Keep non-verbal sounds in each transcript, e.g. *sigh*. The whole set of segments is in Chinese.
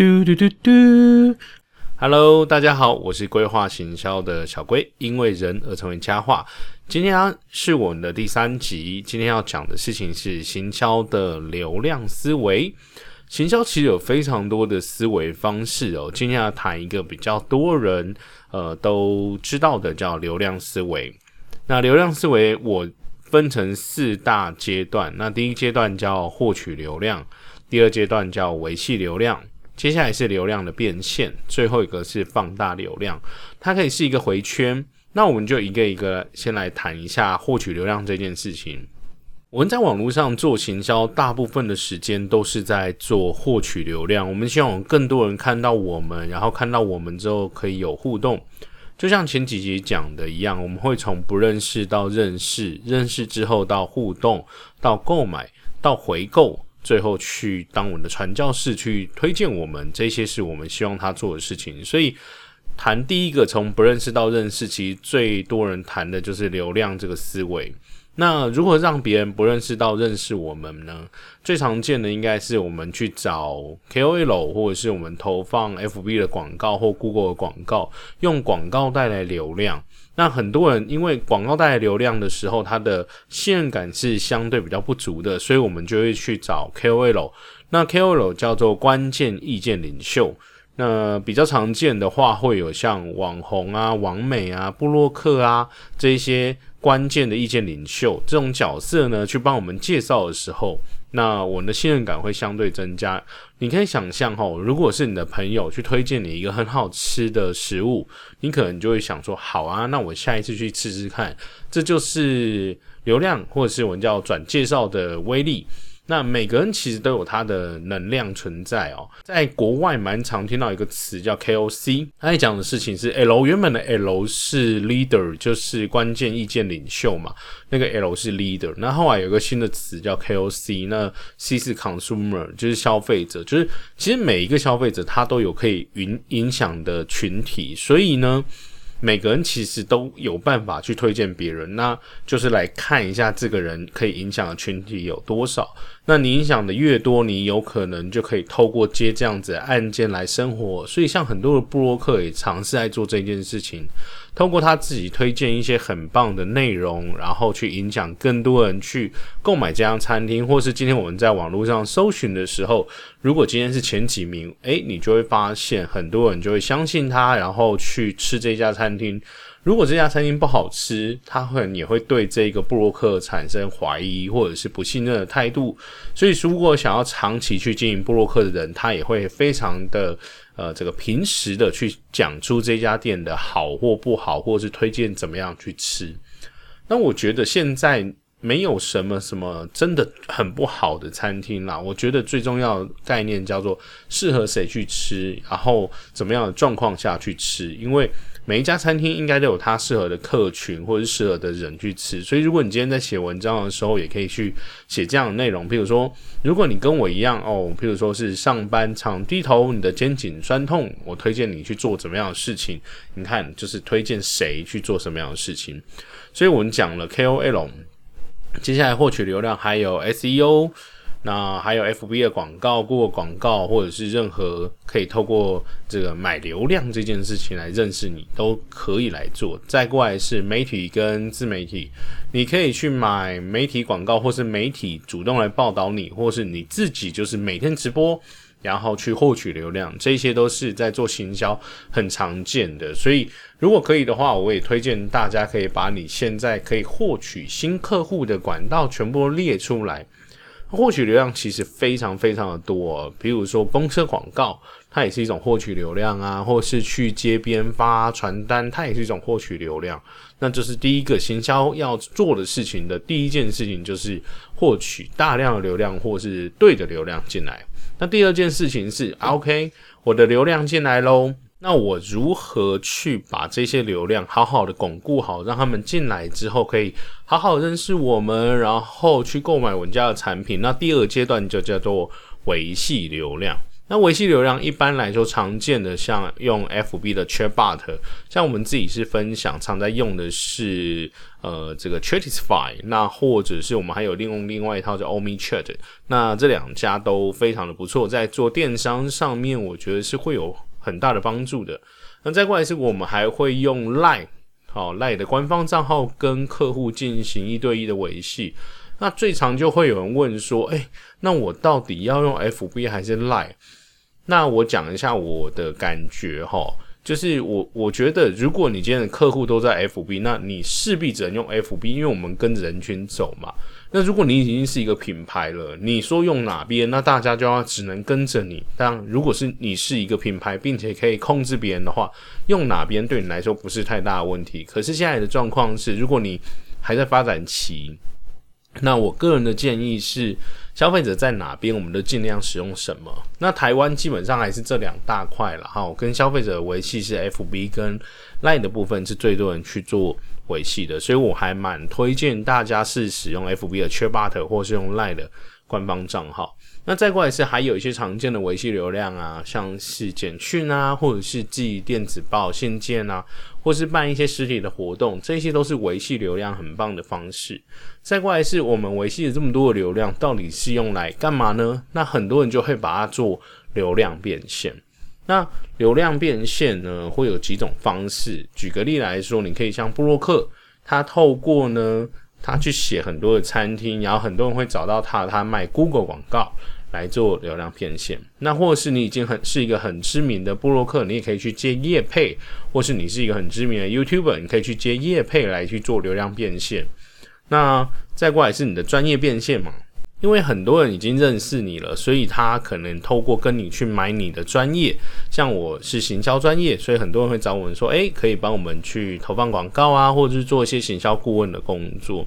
嘟嘟嘟嘟，Hello，大家好，我是规划行销的小龟，因为人而成为佳话。今天是我们的第三集，今天要讲的事情是行销的流量思维。行销其实有非常多的思维方式哦，今天要谈一个比较多人呃都知道的，叫流量思维。那流量思维我分成四大阶段，那第一阶段叫获取流量。第二阶段叫维系流量，接下来是流量的变现，最后一个是放大流量，它可以是一个回圈。那我们就一个一个先来谈一下获取流量这件事情。我们在网络上做行销，大部分的时间都是在做获取流量。我们希望更多人看到我们，然后看到我们之后可以有互动。就像前几集讲的一样，我们会从不认识到认识，认识之后到互动，到购买，到回购。最后去当我们的传教士，去推荐我们，这些是我们希望他做的事情。所以谈第一个从不认识到认识，其实最多人谈的就是流量这个思维。那如果让别人不认识到认识我们呢？最常见的应该是我们去找 KOL，或者是我们投放 FB 的广告或 Google 的广告，用广告带来流量。那很多人因为广告带来流量的时候，他的信任感是相对比较不足的，所以我们就会去找 KOL。那 KOL 叫做关键意见领袖。那比较常见的话，会有像网红啊、网美啊、布洛克啊这些关键的意见领袖这种角色呢，去帮我们介绍的时候。那我们的信任感会相对增加。你可以想象哈，如果是你的朋友去推荐你一个很好吃的食物，你可能就会想说：好啊，那我下一次去吃吃看。这就是流量或者是我们叫转介绍的威力。那每个人其实都有他的能量存在哦，在国外蛮常听到一个词叫 KOC，他在讲的事情是 L 原本的 L 是 leader，就是关键意见领袖嘛，那个 L 是 leader，那后来有个新的词叫 KOC，那 C 是 consumer，就是消费者，就是其实每一个消费者他都有可以影影响的群体，所以呢。每个人其实都有办法去推荐别人，那就是来看一下这个人可以影响的群体有多少。那你影响的越多，你有可能就可以透过接这样子案件来生活。所以，像很多的布洛克也尝试在做这件事情。通过他自己推荐一些很棒的内容，然后去影响更多人去购买这家餐厅，或是今天我们在网络上搜寻的时候，如果今天是前几名，诶，你就会发现很多人就会相信他，然后去吃这家餐厅。如果这家餐厅不好吃，他会也会对这个布洛克产生怀疑或者是不信任的态度。所以，如果想要长期去经营布洛克的人，他也会非常的呃，这个平时的去讲出这家店的好或不好，或是推荐怎么样去吃。那我觉得现在没有什么什么真的很不好的餐厅啦。我觉得最重要概念叫做适合谁去吃，然后怎么样的状况下去吃，因为。每一家餐厅应该都有它适合的客群或者是适合的人去吃，所以如果你今天在写文章的时候，也可以去写这样的内容。比如说，如果你跟我一样哦，譬如说是上班常低头，你的肩颈酸痛，我推荐你去做怎么样的事情？你看，就是推荐谁去做什么样的事情。所以我们讲了 KOL，接下来获取流量还有 SEO。那还有 F B 的广告、过广告，或者是任何可以透过这个买流量这件事情来认识你，都可以来做。再过来是媒体跟自媒体，你可以去买媒体广告，或是媒体主动来报道你，或是你自己就是每天直播，然后去获取流量，这些都是在做行销很常见的。所以如果可以的话，我也推荐大家可以把你现在可以获取新客户的管道全部列出来。获取流量其实非常非常的多，比如说公车广告，它也是一种获取流量啊，或是去街边发传单，它也是一种获取流量。那这是第一个行销要做的事情的第一件事情，就是获取大量的流量或是对的流量进来。那第二件事情是，OK，我的流量进来喽。那我如何去把这些流量好好的巩固好，让他们进来之后可以好好认识我们，然后去购买我们家的产品？那第二阶段就叫做维系流量。那维系流量一般来说常见的，像用 FB 的 Chatbot，像我们自己是分享，常在用的是呃这个 Chatify，那或者是我们还有利用另外一套叫 Omi Chat，那这两家都非常的不错，在做电商上面，我觉得是会有很大的帮助的。那再过来是我们还会用 Line，好 Line 的官方账号跟客户进行一对一的维系。那最常就会有人问说，哎，那我到底要用 FB 还是 Line？那我讲一下我的感觉哈，就是我我觉得，如果你今天的客户都在 FB，那你势必只能用 FB，因为我们跟着人群走嘛。那如果你已经是一个品牌了，你说用哪边，那大家就要只能跟着你。但如果是你是一个品牌，并且可以控制别人的话，用哪边对你来说不是太大的问题。可是现在的状况是，如果你还在发展期。那我个人的建议是，消费者在哪边，我们都尽量使用什么。那台湾基本上还是这两大块了哈，跟消费者维系是 FB 跟 Line 的部分是最多人去做维系的，所以我还蛮推荐大家是使用 FB 的 Chatbot 或是用 Line 的官方账号。那再过来是还有一些常见的维系流量啊，像是简讯啊，或者是寄电子报、信件啊，或是办一些实体的活动，这些都是维系流量很棒的方式。再过来是我们维系了这么多的流量，到底是用来干嘛呢？那很多人就会把它做流量变现。那流量变现呢，会有几种方式。举个例来说，你可以像布洛克，他透过呢。他去写很多的餐厅，然后很多人会找到他，他卖 Google 广告来做流量变现。那或是你已经很是一个很知名的布洛克，你也可以去接业配，或是你是一个很知名的 YouTuber，你可以去接业配来去做流量变现。那再过来是你的专业变现嘛？因为很多人已经认识你了，所以他可能透过跟你去买你的专业，像我是行销专业，所以很多人会找我们说，诶，可以帮我们去投放广告啊，或者是做一些行销顾问的工作。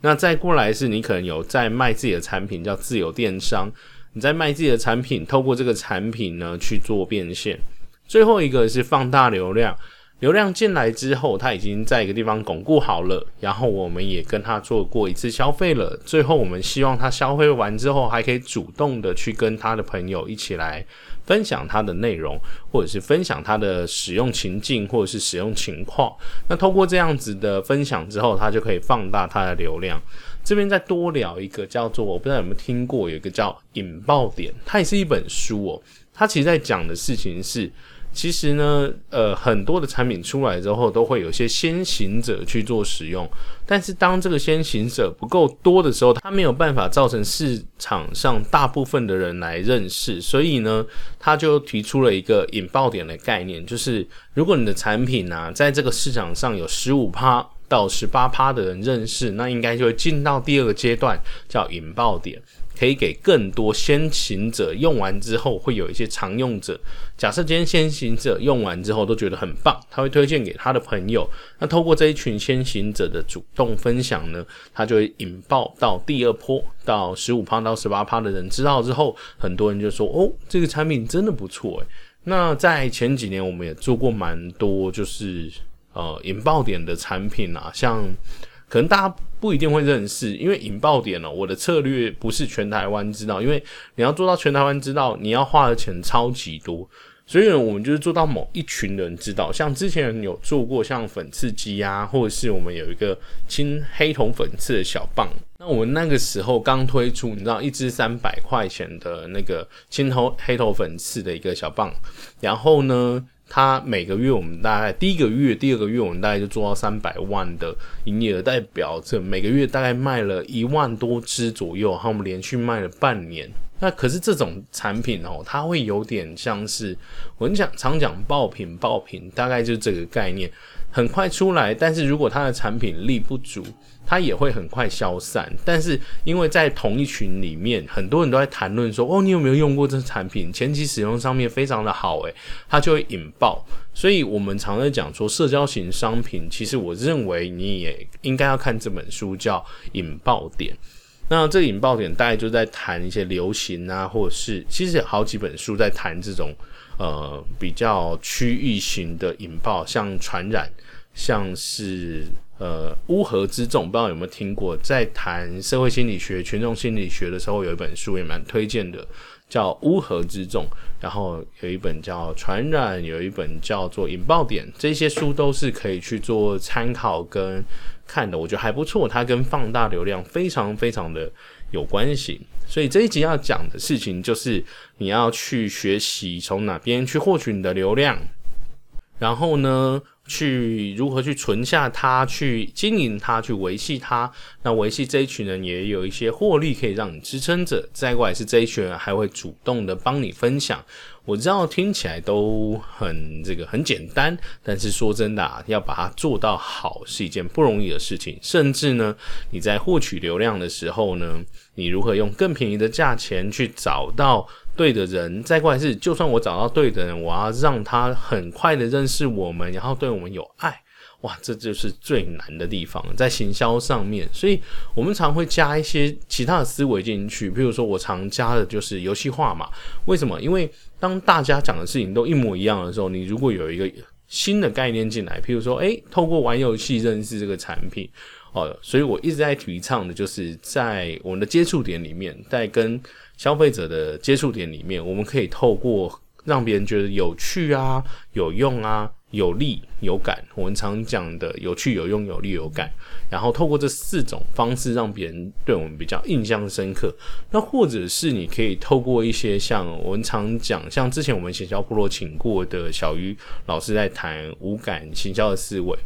那再过来是你可能有在卖自己的产品，叫自有电商，你在卖自己的产品，透过这个产品呢去做变现。最后一个是放大流量。流量进来之后，他已经在一个地方巩固好了，然后我们也跟他做过一次消费了。最后，我们希望他消费完之后，还可以主动的去跟他的朋友一起来分享他的内容，或者是分享他的使用情境，或者是使用情况。那通过这样子的分享之后，他就可以放大他的流量。这边再多聊一个叫做，我不知道有没有听过，有一个叫引爆点，它也是一本书哦。它其实在讲的事情是。其实呢，呃，很多的产品出来之后，都会有些先行者去做使用。但是当这个先行者不够多的时候，他没有办法造成市场上大部分的人来认识。所以呢，他就提出了一个引爆点的概念，就是如果你的产品呢，在这个市场上有十五趴到十八趴的人认识，那应该就会进到第二个阶段，叫引爆点。可以给更多先行者用完之后，会有一些常用者。假设今天先行者用完之后都觉得很棒，他会推荐给他的朋友。那透过这一群先行者的主动分享呢，他就会引爆到第二波，到十五趴到十八趴的人知道之后，很多人就说：“哦，这个产品真的不错。”诶，那在前几年我们也做过蛮多，就是呃引爆点的产品啊，像。可能大家不一定会认识，因为引爆点呢，我的策略不是全台湾知道，因为你要做到全台湾知道，你要花的钱超级多，所以呢，我们就是做到某一群人知道。像之前有做过像粉刺机啊，或者是我们有一个清黑头粉刺的小棒，那我们那个时候刚推出，你知道一支三百块钱的那个清头黑头粉刺的一个小棒，然后呢？它每个月我们大概第一个月、第二个月我们大概就做到三百万的营业额，代表这每个月大概卖了一万多支左右。然后我们连续卖了半年。那可是这种产品哦，它会有点像是我们讲常讲爆品，爆品大概就是这个概念，很快出来。但是如果它的产品力不足，它也会很快消散，但是因为在同一群里面，很多人都在谈论说：“哦，你有没有用过这产品？前期使用上面非常的好，诶，它就会引爆。”所以，我们常在讲说，社交型商品，其实我认为你也应该要看这本书，叫《引爆点》。那这引爆点大概就在谈一些流行啊，或者是其实有好几本书在谈这种呃比较区域型的引爆，像传染，像是。呃，乌合之众，不知道有没有听过，在谈社会心理学、群众心理学的时候，有一本书也蛮推荐的，叫《乌合之众》，然后有一本叫《传染》，有一本叫做《引爆点》，这些书都是可以去做参考跟看的，我觉得还不错。它跟放大流量非常非常的有关系，所以这一集要讲的事情就是你要去学习从哪边去获取你的流量，然后呢？去如何去存下它，去经营它，去维系它。那维系这一群人也有一些获利可以让你支撑着。再过来是这一群人还会主动的帮你分享。我知道听起来都很这个很简单，但是说真的啊，要把它做到好是一件不容易的事情。甚至呢，你在获取流量的时候呢，你如何用更便宜的价钱去找到。对的人，再过来是，就算我找到对的人，我要让他很快的认识我们，然后对我们有爱，哇，这就是最难的地方，在行销上面。所以我们常会加一些其他的思维进去，比如说我常加的就是游戏化嘛。为什么？因为当大家讲的事情都一模一样的时候，你如果有一个新的概念进来，譬如说，诶，透过玩游戏认识这个产品。哦，所以我一直在提倡的，就是在我们的接触点里面，在跟消费者的接触点里面，我们可以透过让别人觉得有趣啊、有用啊、有利有感。我们常讲的有趣、有用、有利有感，然后透过这四种方式，让别人对我们比较印象深刻。那或者是你可以透过一些像我们常讲，像之前我们行销部落请过的小鱼老师在谈无感行销的思维。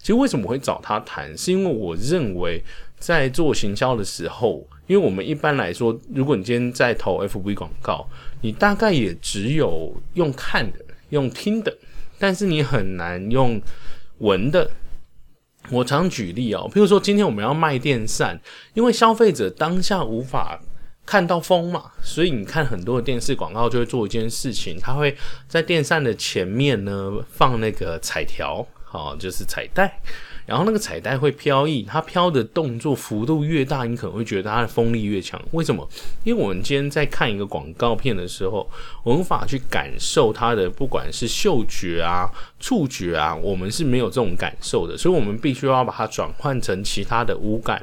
其实为什么会找他谈？是因为我认为在做行销的时候，因为我们一般来说，如果你今天在投 FB 广告，你大概也只有用看的、用听的，但是你很难用闻的。我常举例哦，譬如说今天我们要卖电扇，因为消费者当下无法看到风嘛，所以你看很多的电视广告就会做一件事情，它会在电扇的前面呢放那个彩条。好，就是彩带，然后那个彩带会飘逸，它飘的动作幅度越大，你可能会觉得它的风力越强。为什么？因为我们今天在看一个广告片的时候，我无法去感受它的，不管是嗅觉啊、触觉啊，我们是没有这种感受的，所以我们必须要把它转换成其他的五感。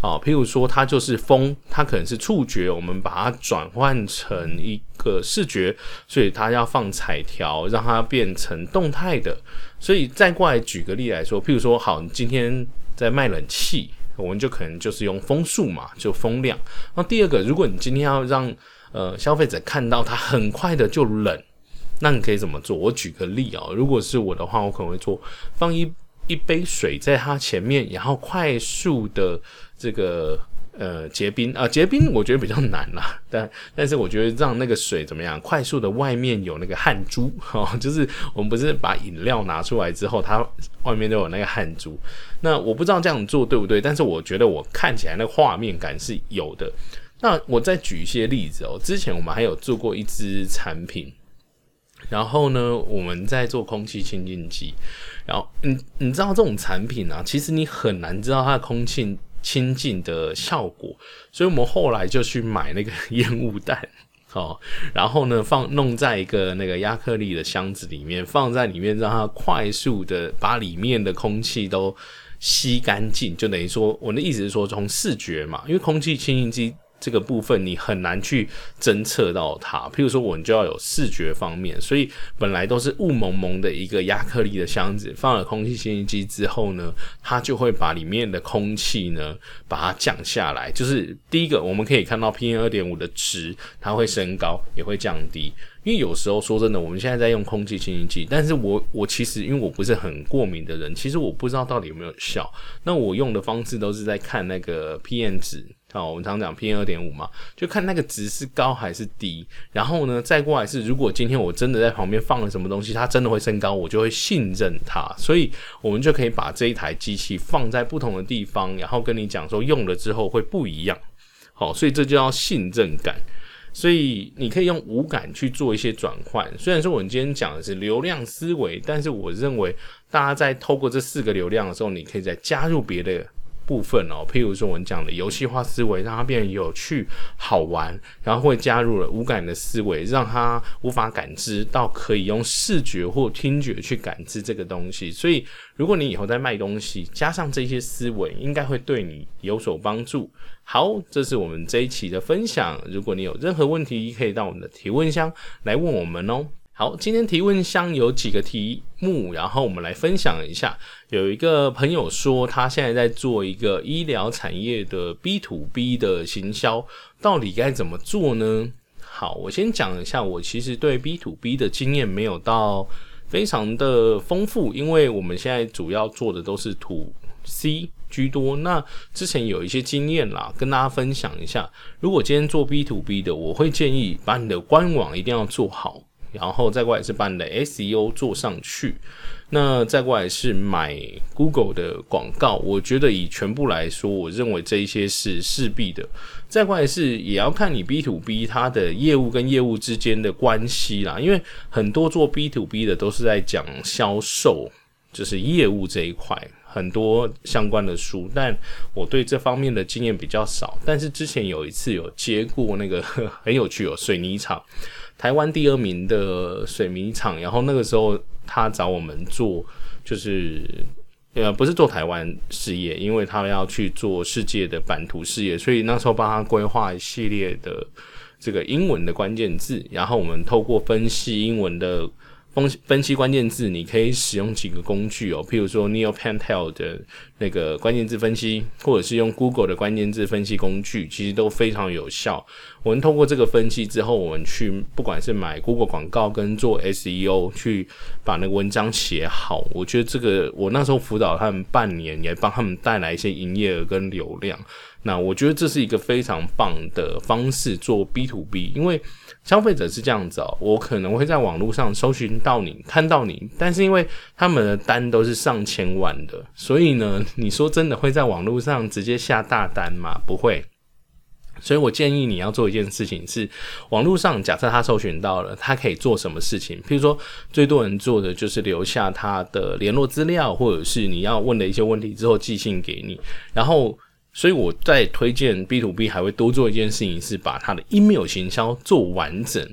啊，譬如说它就是风，它可能是触觉，我们把它转换成一个视觉，所以它要放彩条，让它变成动态的。所以再过来举个例来说，譬如说，好，你今天在卖冷气，我们就可能就是用风速嘛，就风量。那第二个，如果你今天要让呃消费者看到它很快的就冷，那你可以怎么做？我举个例啊，如果是我的话，我可能会做放一。一杯水在它前面，然后快速的这个呃结冰啊，结冰我觉得比较难啦，但但是我觉得让那个水怎么样，快速的外面有那个汗珠哈，就是我们不是把饮料拿出来之后，它外面都有那个汗珠。那我不知道这样做对不对，但是我觉得我看起来那画面感是有的。那我再举一些例子哦，之前我们还有做过一支产品。然后呢，我们在做空气清净机。然后，你你知道这种产品啊，其实你很难知道它的空气清净的效果。所以我们后来就去买那个 *laughs* 烟雾弹，哦，然后呢放弄在一个那个亚克力的箱子里面，放在里面，让它快速的把里面的空气都吸干净。就等于说，我的意思是说，从视觉嘛，因为空气清新机。这个部分你很难去侦测到它，譬如说我们就要有视觉方面，所以本来都是雾蒙蒙的一个亚克力的箱子，放了空气清新机之后呢，它就会把里面的空气呢把它降下来。就是第一个，我们可以看到 PM 二点五的值，它会升高也会降低。因为有时候说真的，我们现在在用空气清新剂，但是我我其实因为我不是很过敏的人，其实我不知道到底有没有效。那我用的方式都是在看那个 PM 值。好，我们常讲 PM 二点五嘛，就看那个值是高还是低。然后呢，再过来是，如果今天我真的在旁边放了什么东西，它真的会升高，我就会信任它。所以，我们就可以把这一台机器放在不同的地方，然后跟你讲说用了之后会不一样。好，所以这就叫信任感。所以你可以用五感去做一些转换。虽然说我们今天讲的是流量思维，但是我认为大家在透过这四个流量的时候，你可以再加入别的。部分哦，譬如说我们讲的游戏化思维，让它变得有趣好玩，然后会加入了无感的思维，让它无法感知到可以用视觉或听觉去感知这个东西。所以，如果你以后在卖东西，加上这些思维，应该会对你有所帮助。好，这是我们这一期的分享。如果你有任何问题，可以到我们的提问箱来问我们哦。好，今天提问箱有几个题目，然后我们来分享一下。有一个朋友说，他现在在做一个医疗产业的 B to B 的行销，到底该怎么做呢？好，我先讲一下，我其实对 B to B 的经验没有到非常的丰富，因为我们现在主要做的都是 To C 居多。那之前有一些经验啦，跟大家分享一下。如果今天做 B to B 的，我会建议把你的官网一定要做好。然后再过来是把你的 SEO 做上去，那再过来是买 Google 的广告。我觉得以全部来说，我认为这一些是势必的。再过来是也要看你 B to B 它的业务跟业务之间的关系啦，因为很多做 B to B 的都是在讲销售，就是业务这一块，很多相关的书。但我对这方面的经验比较少。但是之前有一次有接过那个 *laughs* 很有趣哦，水泥厂。台湾第二名的水泥厂，然后那个时候他找我们做，就是呃不是做台湾事业，因为他要去做世界的版图事业，所以那时候帮他规划一系列的这个英文的关键字，然后我们透过分析英文的。分分析关键字，你可以使用几个工具哦，譬如说 Neo Pentel 的那个关键字分析，或者是用 Google 的关键字分析工具，其实都非常有效。我们通过这个分析之后，我们去不管是买 Google 广告跟做 SEO，去把那个文章写好。我觉得这个我那时候辅导他们半年，也帮他们带来一些营业额跟流量。那我觉得这是一个非常棒的方式做 B to B，因为。消费者是这样子哦，我可能会在网络上搜寻到你，看到你，但是因为他们的单都是上千万的，所以呢，你说真的会在网络上直接下大单吗？不会。所以我建议你要做一件事情，是网络上假设他搜寻到了，他可以做什么事情？譬如说，最多人做的就是留下他的联络资料，或者是你要问的一些问题之后寄信给你，然后。所以我在推荐 B to B 还会多做一件事情，是把它的 email 行销做完整。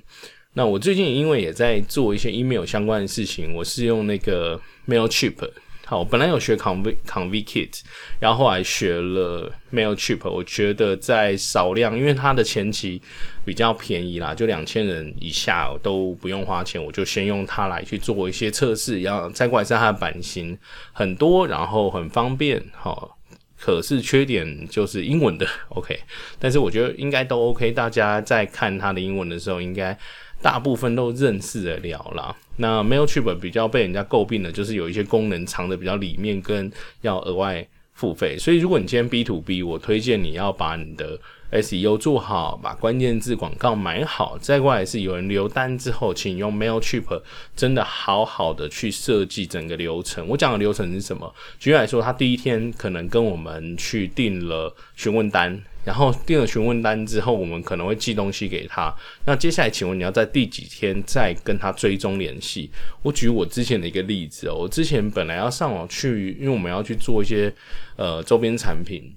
那我最近因为也在做一些 email 相关的事情，我是用那个 Mailchimp。好，我本来有学 Conv Convkit，然后后来学了 Mailchimp。我觉得在少量，因为它的前期比较便宜啦，就两千人以下都不用花钱，我就先用它来去做一些测试。然后再过来是它的版型很多，然后很方便。好。可是缺点就是英文的 *laughs* OK，但是我觉得应该都 OK。大家在看它的英文的时候，应该大部分都认识得了啦。那 Mailchimp 比较被人家诟病的，就是有一些功能藏的比较里面，跟要额外付费。所以如果你今天 B to B，我推荐你要把你的 SEO 做好，把关键字广告买好，再过来是有人留单之后，请用 Mailchimp 真的好好的去设计整个流程。我讲的流程是什么？举例来说，他第一天可能跟我们去订了询问单，然后订了询问单之后，我们可能会寄东西给他。那接下来，请问你要在第几天再跟他追踪联系？我举我之前的一个例子哦，我之前本来要上网去，因为我们要去做一些呃周边产品。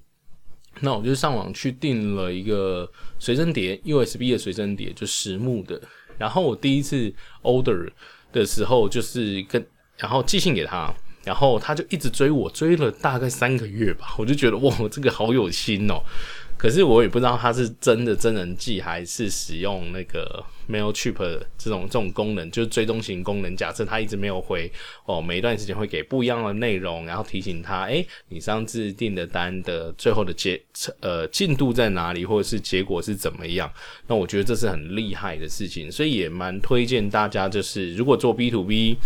那我就上网去订了一个随身碟，USB 的随身碟，就实木的。然后我第一次 order 的时候，就是跟然后寄信给他，然后他就一直追我，追了大概三个月吧。我就觉得哇，这个好有心哦。可是我也不知道他是真的真人寄还是使用那个 mailchip 这种这种功能，就是追踪型功能。假设他一直没有回哦，每一段时间会给不一样的内容，然后提醒他，诶，你上次订的单的最后的结呃进度在哪里，或者是结果是怎么样？那我觉得这是很厉害的事情，所以也蛮推荐大家，就是如果做 B to B。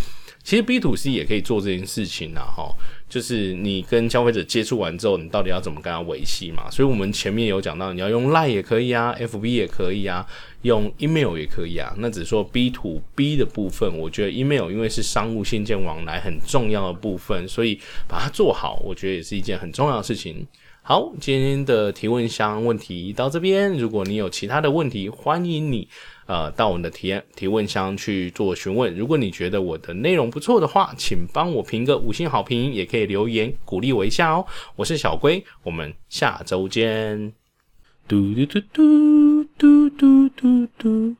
其实 B to C 也可以做这件事情呐，哈，就是你跟消费者接触完之后，你到底要怎么跟他维系嘛？所以我们前面有讲到，你要用 Line 也可以啊，FB 也可以啊，用 Email 也可以啊。那只是说 B to B 的部分，我觉得 Email 因为是商务信件往来很重要的部分，所以把它做好，我觉得也是一件很重要的事情。好，今天的提问箱问题到这边，如果你有其他的问题，欢迎你。呃，到我们的提提问箱去做询问。如果你觉得我的内容不错的话，请帮我评个五星好评，也可以留言鼓励我一下哦。我是小龟，我们下周见。嘟嘟嘟嘟嘟嘟嘟嘟。